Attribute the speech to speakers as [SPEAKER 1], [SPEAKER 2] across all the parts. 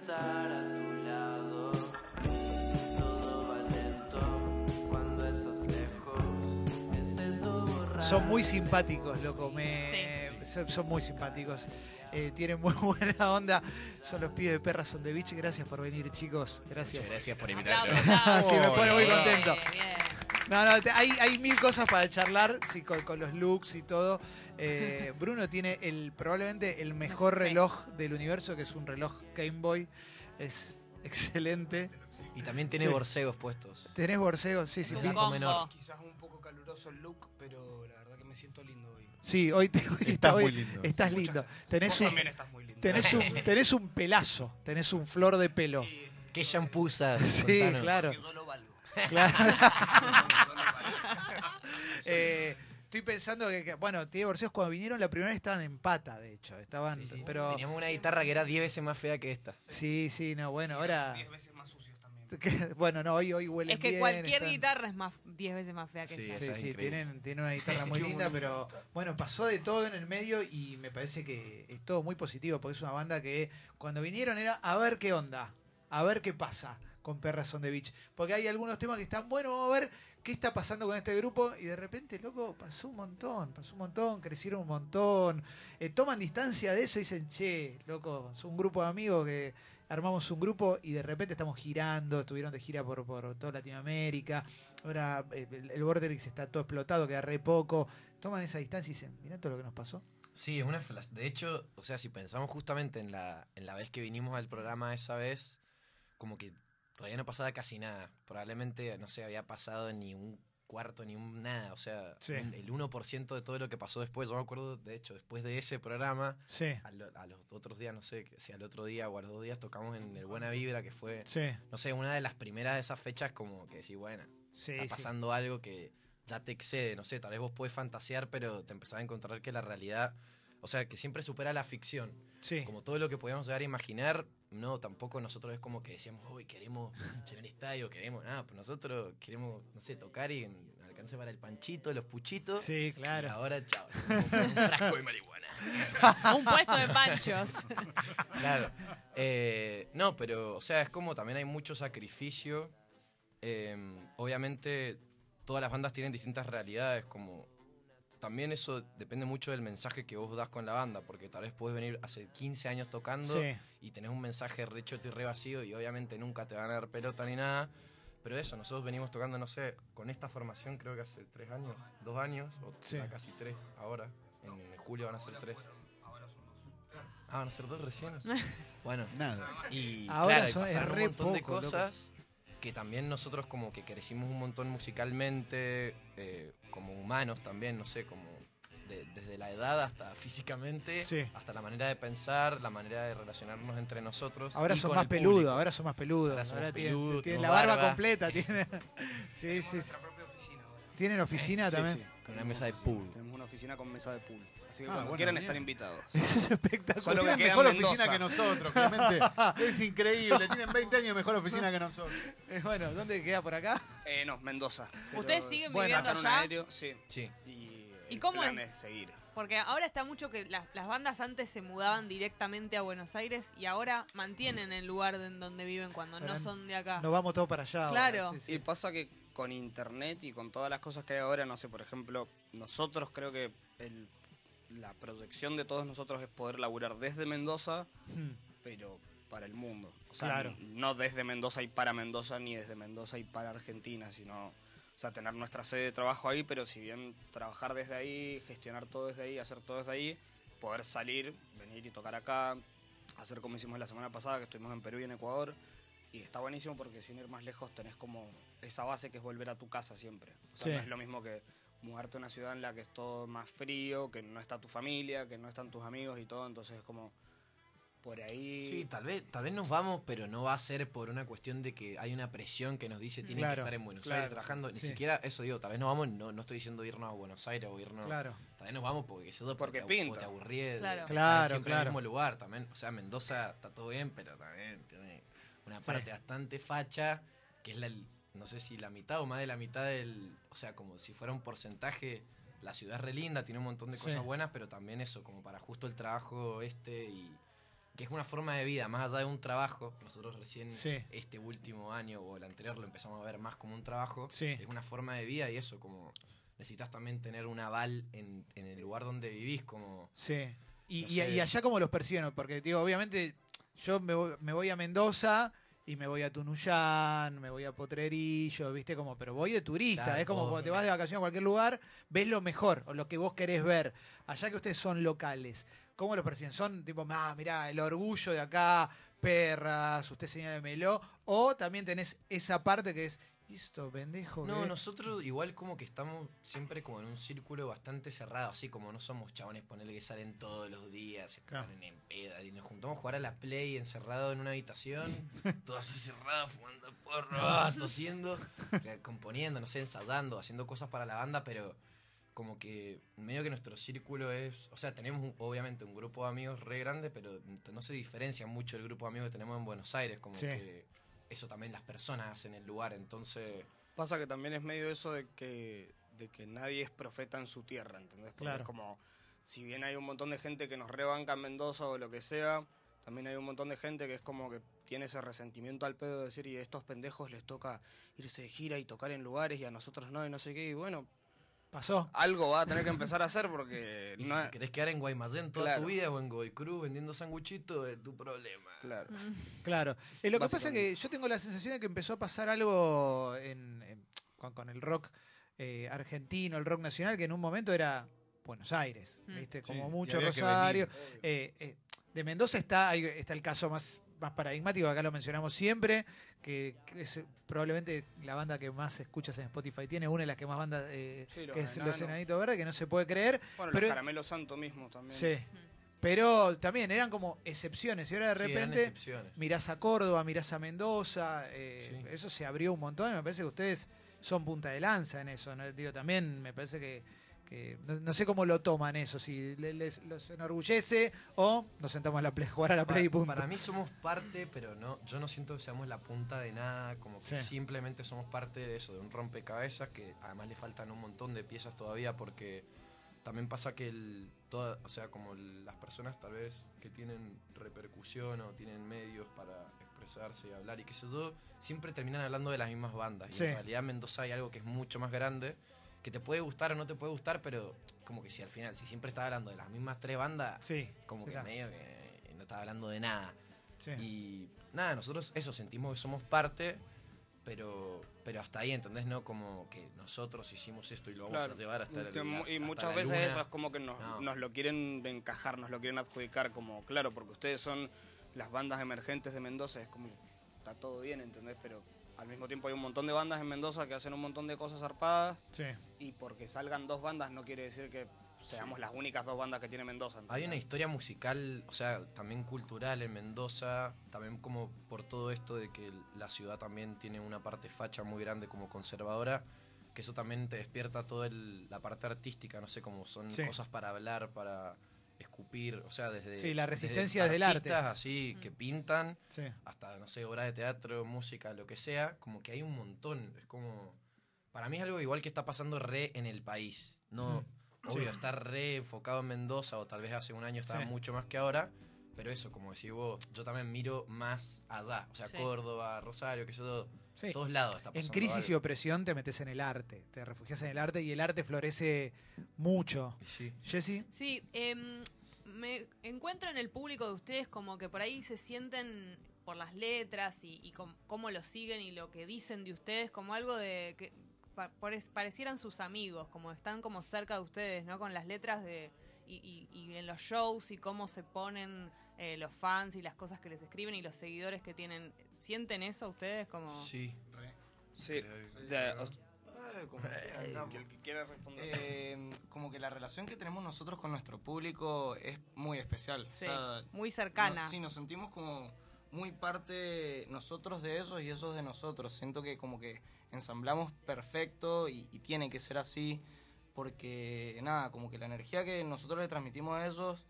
[SPEAKER 1] estar a tu lado. Todo va lento cuando estás lejos. Es eso borrar.
[SPEAKER 2] Son muy simpáticos, loco. Me... Son, son muy simpáticos. Eh, tienen muy buena onda. Son los pibes de Perras on the Beach. Gracias por venir, chicos. Gracias.
[SPEAKER 3] Muchas gracias por invitarnos.
[SPEAKER 2] Sí, me pone muy
[SPEAKER 4] Bien,
[SPEAKER 2] contento.
[SPEAKER 4] bien.
[SPEAKER 2] No, no, te- hay, hay mil cosas para charlar sí, con, con los looks y todo. Eh, Bruno tiene el probablemente el mejor
[SPEAKER 4] Sí.
[SPEAKER 2] reloj del universo, que es un reloj Game Boy. Es excelente.
[SPEAKER 3] Y también tiene
[SPEAKER 2] Sí.
[SPEAKER 3] borseos puestos.
[SPEAKER 2] ¿Tenés borseos? Sí, sí.
[SPEAKER 4] Un
[SPEAKER 2] sí.
[SPEAKER 3] menor.
[SPEAKER 5] Quizás un poco caluroso el look, pero la verdad que me siento lindo hoy.
[SPEAKER 2] Sí, hoy, te- hoy
[SPEAKER 6] Estás
[SPEAKER 2] hoy
[SPEAKER 6] muy lindo.
[SPEAKER 2] estás
[SPEAKER 5] Muchas
[SPEAKER 2] lindo. Tenés un,
[SPEAKER 5] también estás muy lindo.
[SPEAKER 2] tenés, un, tenés un pelazo, tenés un flor de pelo.
[SPEAKER 5] Y-
[SPEAKER 3] ¿Qué shampoo usas?
[SPEAKER 2] Sí,
[SPEAKER 3] Contanos.
[SPEAKER 2] claro. Claro. Eh, estoy pensando que, que, bueno, tiene borseos cuando vinieron la primera vez estaban en pata, de hecho. Estaban,
[SPEAKER 3] Sí, sí.
[SPEAKER 2] pero
[SPEAKER 3] Teníamos una guitarra que era 10 veces más fea que esta.
[SPEAKER 2] sí, sí, no, bueno, ahora.
[SPEAKER 5] Diez veces más sucios también.
[SPEAKER 2] que- bueno, no, hoy, hoy huelen
[SPEAKER 4] Es que
[SPEAKER 2] bien,
[SPEAKER 4] cualquier
[SPEAKER 2] están-
[SPEAKER 4] guitarra es más 10 veces más fea que
[SPEAKER 3] Sí,
[SPEAKER 4] esa.
[SPEAKER 2] Sí, sí, tienen, tienen una guitarra muy linda, pero bueno, pasó de todo en el medio y me parece que es todo muy positivo, porque es una banda que cuando vinieron era a ver qué onda, a ver qué pasa con Perras on the Beach. Porque hay algunos temas que están buenos, vamos a ver qué está pasando con este grupo y de repente, loco, pasó un montón, pasó un montón, crecieron un montón, eh, toman distancia de eso y dicen, che, loco, es un grupo de amigos que armamos un grupo y de repente estamos girando, estuvieron de gira por, por toda Latinoamérica, ahora eh, el, el Vorterix está todo explotado, queda re poco, toman esa distancia y dicen, mirá todo lo que nos pasó.
[SPEAKER 3] Sí, es una. De hecho, o sea, si pensamos justamente en la, en la vez que vinimos al programa esa vez, como que todavía no pasaba casi nada. Probablemente, no sé, había pasado ni un cuarto, ni un nada. O sea,
[SPEAKER 2] Sí.
[SPEAKER 3] el 1% de todo lo que pasó después. Yo me acuerdo, de hecho, después de ese programa,
[SPEAKER 2] Sí,
[SPEAKER 3] a, lo- a los otros días, no sé, si al otro día o a los dos días tocamos en el Buena Vibra, que fue,
[SPEAKER 2] sí,
[SPEAKER 3] no sé, una de las primeras de esas fechas como que sí, bueno,
[SPEAKER 2] sí.
[SPEAKER 3] está pasando algo que ya te excede, no sé, tal vez vos puedes fantasear, pero te empezás a encontrar que la realidad, o sea, que siempre supera la ficción.
[SPEAKER 2] Sí.
[SPEAKER 3] Como todo lo que podíamos llegar a imaginar, no, tampoco nosotros es como que decíamos, uy, queremos llenar estadio, queremos nada, pues nosotros queremos, no sé, tocar y en- alcance para el panchito, los puchitos.
[SPEAKER 2] Sí,
[SPEAKER 3] Y
[SPEAKER 2] claro.
[SPEAKER 3] ahora, chao, un frasco de marihuana.
[SPEAKER 4] Un puesto de panchos.
[SPEAKER 3] Claro. Eh, no, pero, o sea, es como también hay mucho sacrificio. Eh, obviamente, todas las bandas tienen distintas realidades, como también eso depende mucho del mensaje que vos das con la banda, porque tal vez puedes venir hace 15 años tocando
[SPEAKER 2] Sí,
[SPEAKER 3] y tenés un mensaje re choto y re vacío y obviamente nunca te van a dar pelota ni nada. Pero eso, nosotros venimos tocando, no sé, con esta formación creo que hace tres años, dos años, o
[SPEAKER 2] Sí.
[SPEAKER 3] ya casi tres ahora. En julio van a ser tres. Ah, van a ser dos recién. bueno,
[SPEAKER 6] Nada.
[SPEAKER 3] y
[SPEAKER 2] Ahora
[SPEAKER 3] claro, y
[SPEAKER 2] son-
[SPEAKER 3] pasaron un montón de
[SPEAKER 2] loco.
[SPEAKER 3] Que también nosotros como que crecimos un montón musicalmente, eh, como humanos también, no sé, como de- desde la edad hasta físicamente,
[SPEAKER 2] Sí.
[SPEAKER 3] hasta la manera de pensar, la manera de relacionarnos entre nosotros.
[SPEAKER 2] ahora son más peludos, ahora son más peludos.
[SPEAKER 3] Ahora peludos,
[SPEAKER 2] tienen la barba,
[SPEAKER 3] barba.
[SPEAKER 2] completa. Tienen... Sí, sí, sí. ¿Tienen oficina
[SPEAKER 5] Sí,
[SPEAKER 2] también?
[SPEAKER 5] sí,
[SPEAKER 3] Con una
[SPEAKER 5] tenemos
[SPEAKER 3] mesa de
[SPEAKER 5] oficina.
[SPEAKER 3] pool.
[SPEAKER 5] Tenemos una oficina con mesa de pool. Así que
[SPEAKER 6] Ah,
[SPEAKER 5] cuando
[SPEAKER 6] bueno,
[SPEAKER 5] quieran
[SPEAKER 6] bien.
[SPEAKER 5] están invitados.
[SPEAKER 2] Eso es espectacular.
[SPEAKER 5] Solo que
[SPEAKER 6] Tienen
[SPEAKER 5] queda
[SPEAKER 6] mejor oficina
[SPEAKER 5] Mendoza.
[SPEAKER 6] que nosotros, Clemente. es increíble. Tienen 20 años mejor oficina que nosotros.
[SPEAKER 2] Eh, Bueno, ¿dónde queda por acá?
[SPEAKER 5] Eh, no, Mendoza. Pero
[SPEAKER 4] ¿Ustedes siguen
[SPEAKER 5] si
[SPEAKER 2] viviendo
[SPEAKER 5] sacan un
[SPEAKER 4] allá?
[SPEAKER 5] aéreo, sí.
[SPEAKER 3] Sí.
[SPEAKER 5] Y,
[SPEAKER 4] ¿Y
[SPEAKER 5] el
[SPEAKER 4] cómo
[SPEAKER 5] plan
[SPEAKER 4] es?
[SPEAKER 5] es seguir.
[SPEAKER 4] Porque ahora está mucho que las, las bandas antes se mudaban directamente a Buenos Aires y ahora mantienen el lugar de- en donde viven cuando
[SPEAKER 2] Ahora
[SPEAKER 4] no son de acá.
[SPEAKER 2] Nos vamos todos para allá. ahora,
[SPEAKER 4] Claro.
[SPEAKER 2] sí, sí.
[SPEAKER 5] Y pasa que con internet y con todas las cosas que hay ahora, no sé, por ejemplo, nosotros creo que el- la proyección de todos nosotros es poder laburar desde Mendoza,
[SPEAKER 2] Hmm.
[SPEAKER 5] pero para el mundo. O sea,
[SPEAKER 2] Claro.
[SPEAKER 5] no desde Mendoza y para Mendoza, ni desde Mendoza y para Argentina, sino, o sea, tener nuestra sede de trabajo ahí, pero si bien trabajar desde ahí, gestionar todo desde ahí, hacer todo desde ahí, poder salir, venir y tocar acá, hacer como hicimos la semana pasada, que estuvimos en Perú y en Ecuador, y está buenísimo porque sin ir más lejos tenés como esa base que es volver a tu casa siempre. O sea,
[SPEAKER 2] Sí.
[SPEAKER 5] no es lo mismo que mudarte a una ciudad en la que es todo más frío, que no está tu familia, que no están tus amigos y todo, entonces es como por ahí...
[SPEAKER 3] Sí, tal vez, tal vez nos vamos, pero no va a ser por una cuestión de que hay una presión que nos dice tienen
[SPEAKER 2] Claro,
[SPEAKER 3] que estar en Buenos
[SPEAKER 2] claro,
[SPEAKER 3] Aires trabajando. Ni
[SPEAKER 2] sí.
[SPEAKER 3] siquiera eso digo, tal vez nos vamos, no, no estoy diciendo irnos a Buenos Aires o irnos.
[SPEAKER 2] Claro.
[SPEAKER 3] Tal vez nos vamos porque eso
[SPEAKER 5] Porque pinta.
[SPEAKER 3] o te aburrí
[SPEAKER 4] Claro.
[SPEAKER 2] Claro,
[SPEAKER 3] siempre
[SPEAKER 2] claro.
[SPEAKER 3] en el mismo lugar también. O sea, Mendoza está todo bien, pero también tiene una
[SPEAKER 2] Sí.
[SPEAKER 3] parte bastante facha, que es la, no sé si la mitad o más de la mitad del, o sea, como si fuera un porcentaje. La ciudad es re linda, tiene un montón de
[SPEAKER 2] Sí.
[SPEAKER 3] cosas buenas, pero también eso, como para justo el trabajo este y que es una forma de vida, más allá de un trabajo. Nosotros recién
[SPEAKER 2] Sí.
[SPEAKER 3] este último año o el anterior lo empezamos a ver más como un trabajo. Es una forma de vida y eso, como necesitas también tener un aval en, en el lugar donde vivís, como...
[SPEAKER 2] Sí. Y,
[SPEAKER 3] No
[SPEAKER 2] y- allá cómo los persiguen, porque digo, obviamente yo me voy, me voy a Mendoza y me voy a Tunuyán, me voy a Potrerillo, viste como, pero voy de turista,
[SPEAKER 3] Claro,
[SPEAKER 2] es como cuando te vas de vacaciones a cualquier lugar, ves lo mejor o lo que vos querés ver. Allá que ustedes son locales, ¿cómo los persiguen? Son tipo, ah, mirá, el orgullo de acá, perras, usted señálemelo, o también tenés esa parte que es, listo, pendejo.
[SPEAKER 3] No,
[SPEAKER 2] que-".
[SPEAKER 3] nosotros igual como que estamos siempre como en un círculo bastante cerrado, así como no somos chabones ponerle que salen todos los días, se
[SPEAKER 2] Claro.
[SPEAKER 3] ponen en peda, y nos juntamos a jugar a la play encerrado en una habitación, todos así cerrados, fumando porro, ah, tosiendo, eh, componiendo, no sé, ensayando, haciendo cosas para la banda, pero como que medio que nuestro círculo es, o sea, tenemos un- obviamente un grupo de amigos re grande, pero no se diferencia mucho el grupo de amigos que tenemos en Buenos Aires, como
[SPEAKER 2] Sí.
[SPEAKER 3] que eso también las personas hacen el lugar, entonces...
[SPEAKER 5] Pasa que también es medio eso de que, de que nadie es profeta en su tierra, ¿entendés? Porque
[SPEAKER 2] Claro.
[SPEAKER 5] es como, si bien hay un montón de gente que nos rebanca en Mendoza o lo que sea, también hay un montón de gente que es como que tiene ese resentimiento al pedo de decir, y a estos pendejos les toca irse de gira y tocar en lugares y a nosotros no, y no sé qué, y bueno,
[SPEAKER 2] Pasó.
[SPEAKER 5] algo va a tener que empezar a hacer porque no
[SPEAKER 3] si te querés quedar en Guaymallén toda
[SPEAKER 5] Claro.
[SPEAKER 3] tu vida o en Godoy Cruz vendiendo sanguchitos, es tu problema.
[SPEAKER 5] Claro.
[SPEAKER 2] Claro. Eh, lo que pasa es que yo tengo la sensación de que empezó a pasar algo en- en- con, con el rock eh, argentino, el rock nacional, que en un momento era Buenos Aires,
[SPEAKER 4] Mm.
[SPEAKER 2] ¿viste?
[SPEAKER 6] Sí,
[SPEAKER 2] Como
[SPEAKER 6] y
[SPEAKER 2] mucho Rosario.
[SPEAKER 6] venir.
[SPEAKER 2] Eh, eh, de Mendoza está, ahí está el caso más, más paradigmático, acá lo mencionamos siempre, que, que es probablemente la banda que más escuchas en Spotify tiene, una de las que más bandas, eh,
[SPEAKER 5] Sí, los
[SPEAKER 2] que es Los. Enanitos Verdes, que no se puede creer.
[SPEAKER 5] Bueno,
[SPEAKER 2] Pero-
[SPEAKER 5] los caramelos santo mismo también.
[SPEAKER 2] Sí. Pero también eran como excepciones, y ahora de
[SPEAKER 3] Sí,
[SPEAKER 2] repente
[SPEAKER 3] excepciones.
[SPEAKER 2] mirás a Córdoba, mirás a Mendoza, eh,
[SPEAKER 3] Sí.
[SPEAKER 2] eso se abrió un montón y me parece que ustedes son punta de lanza en eso. ¿no? Digo, también me parece que, que no, no sé cómo lo toman eso, si le- les, los enorgullece o nos sentamos a la play, jugar a la play y
[SPEAKER 3] Para,
[SPEAKER 2] punto.
[SPEAKER 3] para mí somos parte, pero no, yo no siento que seamos la punta de nada, como que
[SPEAKER 2] Sí.
[SPEAKER 3] simplemente somos parte de eso, de un rompecabezas que además le faltan un montón de piezas todavía porque también pasa que el, toda, o sea, como el- las personas tal vez que tienen repercusión o tienen medios para expresarse y hablar y qué sé yo, siempre terminan hablando de las mismas bandas.
[SPEAKER 2] Sí.
[SPEAKER 3] Y en realidad en Mendoza hay algo que es mucho más grande, que te puede gustar o no te puede gustar, pero como que si al final, si siempre estás hablando de las mismas tres bandas,
[SPEAKER 2] Sí,
[SPEAKER 3] como que
[SPEAKER 2] está.
[SPEAKER 3] medio que no estás hablando de nada.
[SPEAKER 2] sí.
[SPEAKER 3] Y nada, nosotros eso, sentimos que somos parte, pero, pero hasta ahí, ¿entendés? No como que nosotros hicimos esto y lo vamos
[SPEAKER 5] Claro.
[SPEAKER 3] a llevar hasta,
[SPEAKER 5] Usted
[SPEAKER 3] la-
[SPEAKER 5] mu-
[SPEAKER 3] hasta
[SPEAKER 5] y muchas veces
[SPEAKER 3] luna.
[SPEAKER 5] eso es como que nos,
[SPEAKER 3] No.
[SPEAKER 5] nos lo quieren encajar, nos lo quieren adjudicar como, claro, porque ustedes son las bandas emergentes de Mendoza, es como, está todo bien, ¿entendés? Pero al mismo tiempo hay un montón de bandas en Mendoza que hacen un montón de cosas zarpadas
[SPEAKER 2] sí.
[SPEAKER 5] y porque salgan dos bandas no quiere decir que seamos las únicas dos bandas que tiene Mendoza.
[SPEAKER 3] Hay una historia musical, o sea, también cultural en Mendoza, también como por todo esto de que la ciudad también tiene una parte facha muy grande como conservadora, que eso también te despierta toda el- la parte artística, no sé, como son
[SPEAKER 2] Sí.
[SPEAKER 3] cosas para hablar, para escupir, o sea, desde...
[SPEAKER 2] Sí, la resistencia desde el arte.
[SPEAKER 3] artistas así que pintan
[SPEAKER 2] sí.
[SPEAKER 3] hasta, no sé, obras de teatro, música, lo que sea, como que hay un montón. Es como. Para mí es algo igual que está pasando re en el país. No, obvio, está re enfocado en Mendoza, o tal vez hace un año estaba
[SPEAKER 2] Sí.
[SPEAKER 3] mucho más que ahora. Pero eso, como decís vos, yo también miro más allá. O sea,
[SPEAKER 4] Sí.
[SPEAKER 3] Córdoba, Rosario, que eso,
[SPEAKER 2] Sí.
[SPEAKER 3] todos lados está
[SPEAKER 2] En crisis y opresión te metes en el arte, te refugias en el arte y el arte florece mucho.
[SPEAKER 3] Sí.
[SPEAKER 2] Jessy,
[SPEAKER 4] Sí, em, me encuentro en el público de ustedes como que por ahí se sienten por las letras y, y com- cómo lo siguen y lo que dicen de ustedes como algo de que pa- pare- parecieran sus amigos, como están como cerca de ustedes, ¿no? Con las letras de y, y- y en los shows y cómo se ponen eh, los fans y las cosas que les escriben y los seguidores que tienen. ¿Sienten eso ustedes como?
[SPEAKER 3] Sí.
[SPEAKER 5] Sí, os-
[SPEAKER 7] Dale, como
[SPEAKER 5] que
[SPEAKER 7] quieras,
[SPEAKER 5] el que quiera responder.
[SPEAKER 7] Eh, como que la relación que tenemos nosotros con nuestro público es muy especial.
[SPEAKER 4] Sí,
[SPEAKER 7] O sea,
[SPEAKER 4] muy cercana.
[SPEAKER 7] no- sí, nos sentimos como muy parte nosotros de ellos y ellos de nosotros. Siento que como que ensamblamos perfecto y, y tiene que ser así porque nada, como que la energía que nosotros le transmitimos a ellos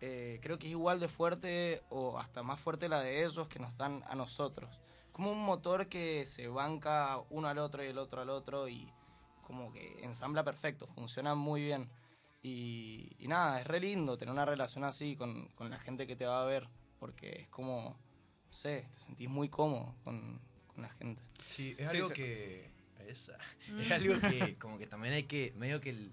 [SPEAKER 7] eh, creo que es igual de fuerte o hasta más fuerte la de ellos que nos dan a nosotros. Como un motor que se banca uno al otro y el otro al otro y como que ensambla perfecto, funciona muy bien. Y, y nada, es re lindo tener una relación así con, con la gente que te va a ver. porque es como, no sé, te sentís muy cómodo con, con la gente.
[SPEAKER 3] Sí, es
[SPEAKER 5] Sí,
[SPEAKER 3] algo
[SPEAKER 5] se-
[SPEAKER 3] que. Esa.
[SPEAKER 4] Mm.
[SPEAKER 3] Es algo que, como que también hay que. Medio que. el-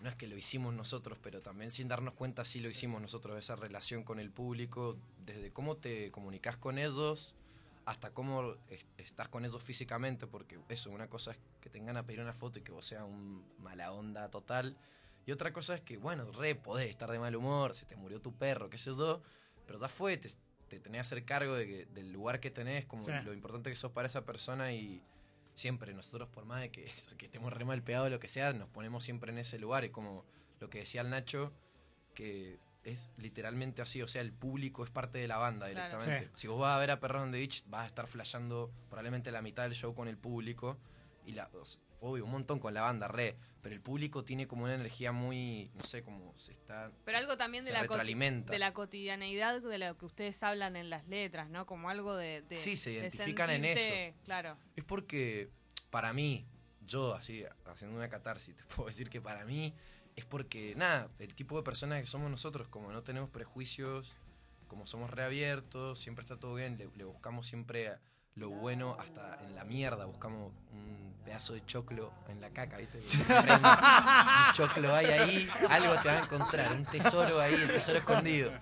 [SPEAKER 3] no es que lo hicimos nosotros, pero también sin darnos cuenta sí lo hicimos nosotros, esa relación con el público, desde cómo te comunicas con ellos hasta cómo es- estás con ellos físicamente, porque eso, una cosa es que tengan a pedir una foto y que vos seas un mala onda total, y otra cosa es que, bueno, re, podés estar de mal humor, se te murió tu perro, qué sé yo, pero ya fue, te, te tenés que hacer cargo de que- del lugar que tenés, como
[SPEAKER 2] Sí.
[SPEAKER 3] lo importante que sos para esa persona y siempre nosotros, por más de que, estemos re mal pegados o lo que sea, nos ponemos siempre en ese lugar, y como lo que decía el Nacho, que es literalmente así, o sea, el público es parte de la banda
[SPEAKER 4] Claro.
[SPEAKER 3] directamente. Si vos vas a ver a Perros on the Beach, vas a estar flasheando probablemente la mitad del show con el público, y la, o sea, obvio, un montón con la banda, re, pero el público tiene como una energía muy, no sé, como se está...
[SPEAKER 4] Pero algo también de la, de la cotidianeidad de lo que ustedes hablan en las letras, ¿no? Como algo de... de-
[SPEAKER 3] Sí, se
[SPEAKER 4] de
[SPEAKER 3] identifican en
[SPEAKER 4] sentirte- Claro.
[SPEAKER 3] Es porque, para mí, yo así, haciendo una catarsis, te puedo decir que para mí es porque, nada, el tipo de personas que somos nosotros, como no tenemos prejuicios, como somos reabiertos, siempre está todo bien, le, le buscamos siempre lo bueno hasta en la mierda, buscamos un pedazo de choclo en la caca, ¿viste? un choclo hay ahí, algo te va a encontrar, un tesoro ahí, el tesoro escondido.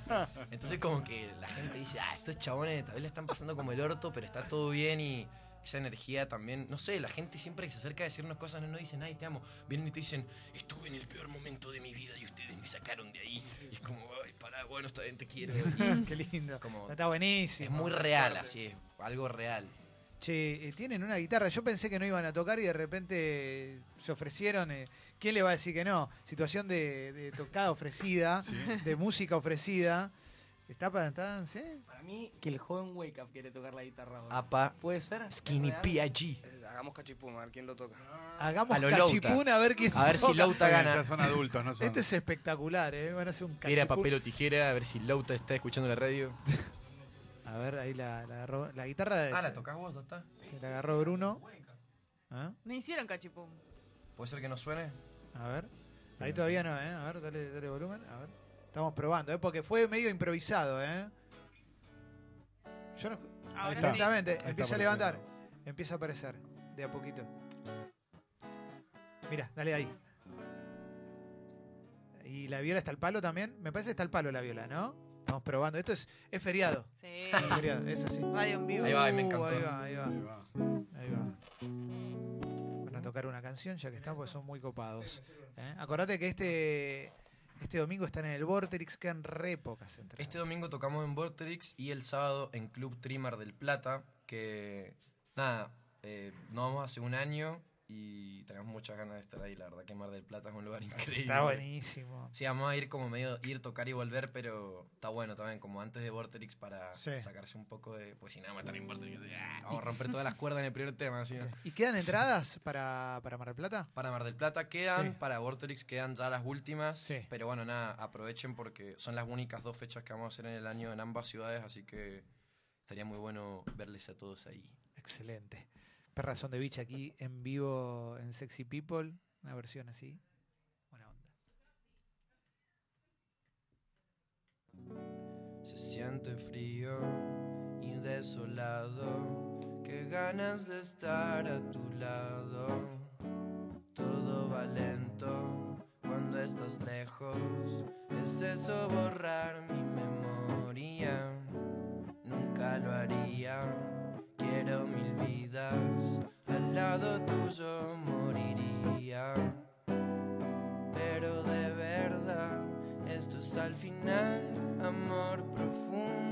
[SPEAKER 3] Entonces como que la gente dice, ah, estos chabones tal vez le están pasando como el orto, pero está todo bien y esa energía también, no sé, la gente siempre que se acerca a decirnos cosas no nos dicen, ay, te amo, vienen y te dicen, estuve en el peor momento de mi vida y ustedes me sacaron de ahí. Y es como, ay, pará, bueno, está bien, te quiero. Y
[SPEAKER 2] Qué lindo.
[SPEAKER 3] Como-
[SPEAKER 2] Está buenísimo.
[SPEAKER 3] es muy real, así es, algo real.
[SPEAKER 2] Che, eh, tienen una guitarra. Yo pensé que no iban a tocar y de repente se ofrecieron. eh, ¿Quién le va a decir que no? Situación de, de tocada ofrecida, de música ofrecida. ¿Está para estar? ¿Sí?
[SPEAKER 7] Para mí, que el joven Wake Up quiere tocar la guitarra ahora.
[SPEAKER 3] Apa,
[SPEAKER 7] ¿Puede ser?
[SPEAKER 3] Skinny. P.I.G.
[SPEAKER 5] Eh, Hagamos cachipum, a ver quién lo toca.
[SPEAKER 2] Hagamos
[SPEAKER 3] A lo
[SPEAKER 2] cachipún a ver quién
[SPEAKER 3] A ver si
[SPEAKER 6] Ya
[SPEAKER 3] gana.
[SPEAKER 6] son adultos, no son.
[SPEAKER 2] Esto es espectacular, ¿eh? Van a hacer un cachipún.
[SPEAKER 3] Era papel o tijera, a ver si Lauta está escuchando la radio.
[SPEAKER 2] A ver, ahí la, la agarró. La guitarra de-
[SPEAKER 3] Ah, ¿la tocás vos, está?
[SPEAKER 2] que la agarró Bruno. ¿Ah?
[SPEAKER 4] Me hicieron cachipum.
[SPEAKER 3] ¿Puede ser que no suene?
[SPEAKER 2] A ver. Ahí todavía no, ¿eh? A ver, dale, dale volumen. A ver. Estamos probando, ¿eh? Porque fue medio improvisado, ¿eh? Yo no...
[SPEAKER 4] Ahora sí.
[SPEAKER 2] Exactamente.
[SPEAKER 6] está
[SPEAKER 2] Empieza a levantar.
[SPEAKER 6] apareciendo.
[SPEAKER 2] Empieza a aparecer. De a poquito. Mira, dale ahí. Y la viola está al palo también. Me parece que está al palo la viola, ¿no? Estamos probando. Esto es, es feriado.
[SPEAKER 4] Sí.
[SPEAKER 2] Es feriado, es así.
[SPEAKER 4] Radio en vivo.
[SPEAKER 3] Ahí va, ahí me
[SPEAKER 2] Uh,
[SPEAKER 3] encantó.
[SPEAKER 2] Ahí va, ahí va.
[SPEAKER 6] Ahí va.
[SPEAKER 2] Ahí va. Van a tocar una canción ya que están porque son muy copados. ¿eh? Acordate que este este domingo están en el Vorterix, quedan re pocas entradas.
[SPEAKER 3] Este domingo tocamos en Vorterix y el sábado en Club Trimmer del Plata, que nada, eh, no vamos hace un año y tenemos muchas ganas de estar ahí, la verdad que Mar del Plata es un lugar increíble.
[SPEAKER 2] Está buenísimo.
[SPEAKER 3] Sí, vamos a ir como medio, ir, tocar y volver, pero está bueno también, como antes de Vorterix para
[SPEAKER 2] Sí.
[SPEAKER 3] sacarse un poco de, pues si nada, matar en Vorterix, ah, vamos a romper todas las cuerdas en el primer tema. ¿no?
[SPEAKER 2] ¿Y quedan entradas para, para Mar del Plata?
[SPEAKER 3] Para Mar del Plata quedan,
[SPEAKER 2] Sí.
[SPEAKER 3] para Vorterix quedan ya las últimas.
[SPEAKER 2] Sí.
[SPEAKER 3] Pero bueno, nada, aprovechen porque son las únicas dos fechas que vamos a hacer en el año en ambas ciudades, así que estaría muy bueno verles a todos ahí.
[SPEAKER 2] Excelente. Perras son de bicha aquí en vivo en Sexy People. Una versión así. Buena onda.
[SPEAKER 3] Se siente frío y desolado, qué ganas de estar a tu lado. Todo va lento cuando estás lejos, es eso borrar mi memoria. Nunca lo haría, quiero mil vidas, lado tuyo moriría. Pero de verdad, esto es al final amor profundo.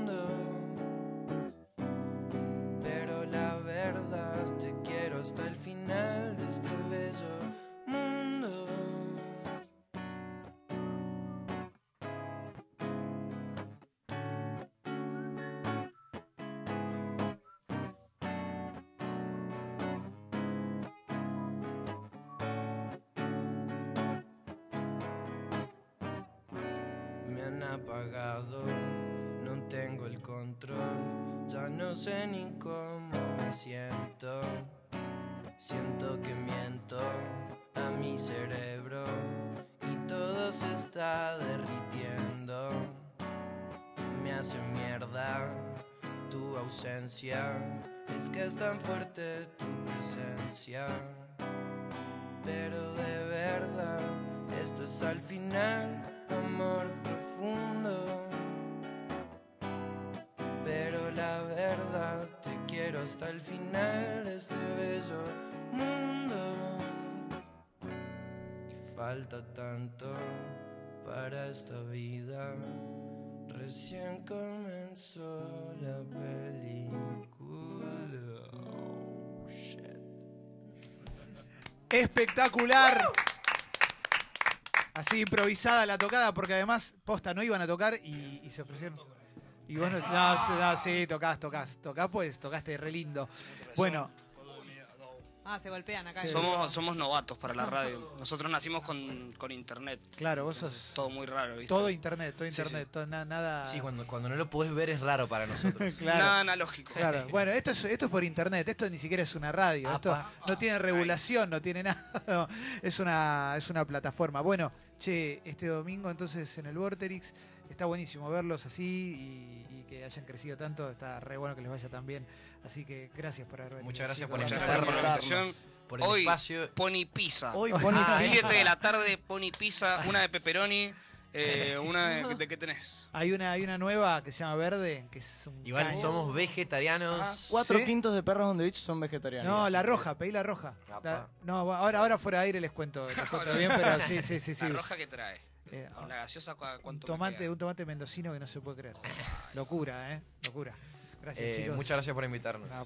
[SPEAKER 3] Me han apagado, no tengo el control, ya no sé ni cómo me siento. Siento que miento a mi cerebro y todo se está derritiendo. Me hace mierda tu ausencia. Es que es tan fuerte tu presencia. Pero de verdad, esto es al final amor profundo. Pero la verdad, te quiero hasta el final de este bello mundo. Y falta tanto para esta vida. Recién comenzó la película. Oh, shit.
[SPEAKER 2] Espectacular. Así improvisada la tocada, porque además, posta, no iban a tocar y, y se ofrecieron. Y vos no, no, sí, no, sí, tocás, tocás, tocás, pues, tocaste re lindo. Bueno,
[SPEAKER 4] Ah, se golpean acá.
[SPEAKER 2] Sí.
[SPEAKER 5] Somos, somos novatos para la radio. Nosotros nacimos con, con internet.
[SPEAKER 2] claro, vos sos
[SPEAKER 5] Todo muy raro, ¿viste?
[SPEAKER 2] todo internet, todo
[SPEAKER 5] Sí,
[SPEAKER 2] internet, todo- na- nada.
[SPEAKER 3] Sí, cuando, cuando no lo podés ver es raro para nosotros.
[SPEAKER 2] claro.
[SPEAKER 5] Nada analógico.
[SPEAKER 2] Claro, bueno, esto es, esto es por internet, esto ni siquiera es una radio, esto
[SPEAKER 3] Apa.
[SPEAKER 2] no tiene regulación, no tiene nada, no, es, una, es una plataforma. Bueno, che, este domingo entonces en el Vorterix está buenísimo verlos así y, y que hayan crecido tanto, está re bueno que les vaya tan bien. Así que gracias por haber venido.
[SPEAKER 3] Muchas gracias
[SPEAKER 2] chicos.
[SPEAKER 3] por
[SPEAKER 5] Muchas gracias por la invitación.
[SPEAKER 3] Por el
[SPEAKER 5] Hoy,
[SPEAKER 3] espacio.
[SPEAKER 5] Pony Pizza.
[SPEAKER 7] Hoy pone
[SPEAKER 3] Ah,
[SPEAKER 5] 7 de la tarde, Pony Pizza, una de pepperoni, eh, una de, de qué tenés.
[SPEAKER 2] Hay una, hay una nueva que se llama Verde, que es un
[SPEAKER 3] Igual
[SPEAKER 2] caño.
[SPEAKER 3] somos vegetarianos.
[SPEAKER 7] Cuatro
[SPEAKER 2] ¿Sí?
[SPEAKER 7] quintos de perros on the beach son vegetarianos.
[SPEAKER 2] No, la roja, pedí la roja. La- no, ahora, ahora fuera de aire les cuento, les cuento bien, pero sí, sí, sí, sí.
[SPEAKER 5] La roja que trae.
[SPEAKER 2] Eh,
[SPEAKER 5] La gaseosa, ¿cu-
[SPEAKER 2] un
[SPEAKER 5] ¿cuánto me
[SPEAKER 2] tomate,
[SPEAKER 5] queda?
[SPEAKER 2] un tomate mendocino que no se puede creer. Locura, ¿eh? Locura. Gracias,
[SPEAKER 3] Eh,
[SPEAKER 2] chicos.
[SPEAKER 3] muchas gracias por invitarnos.
[SPEAKER 2] No,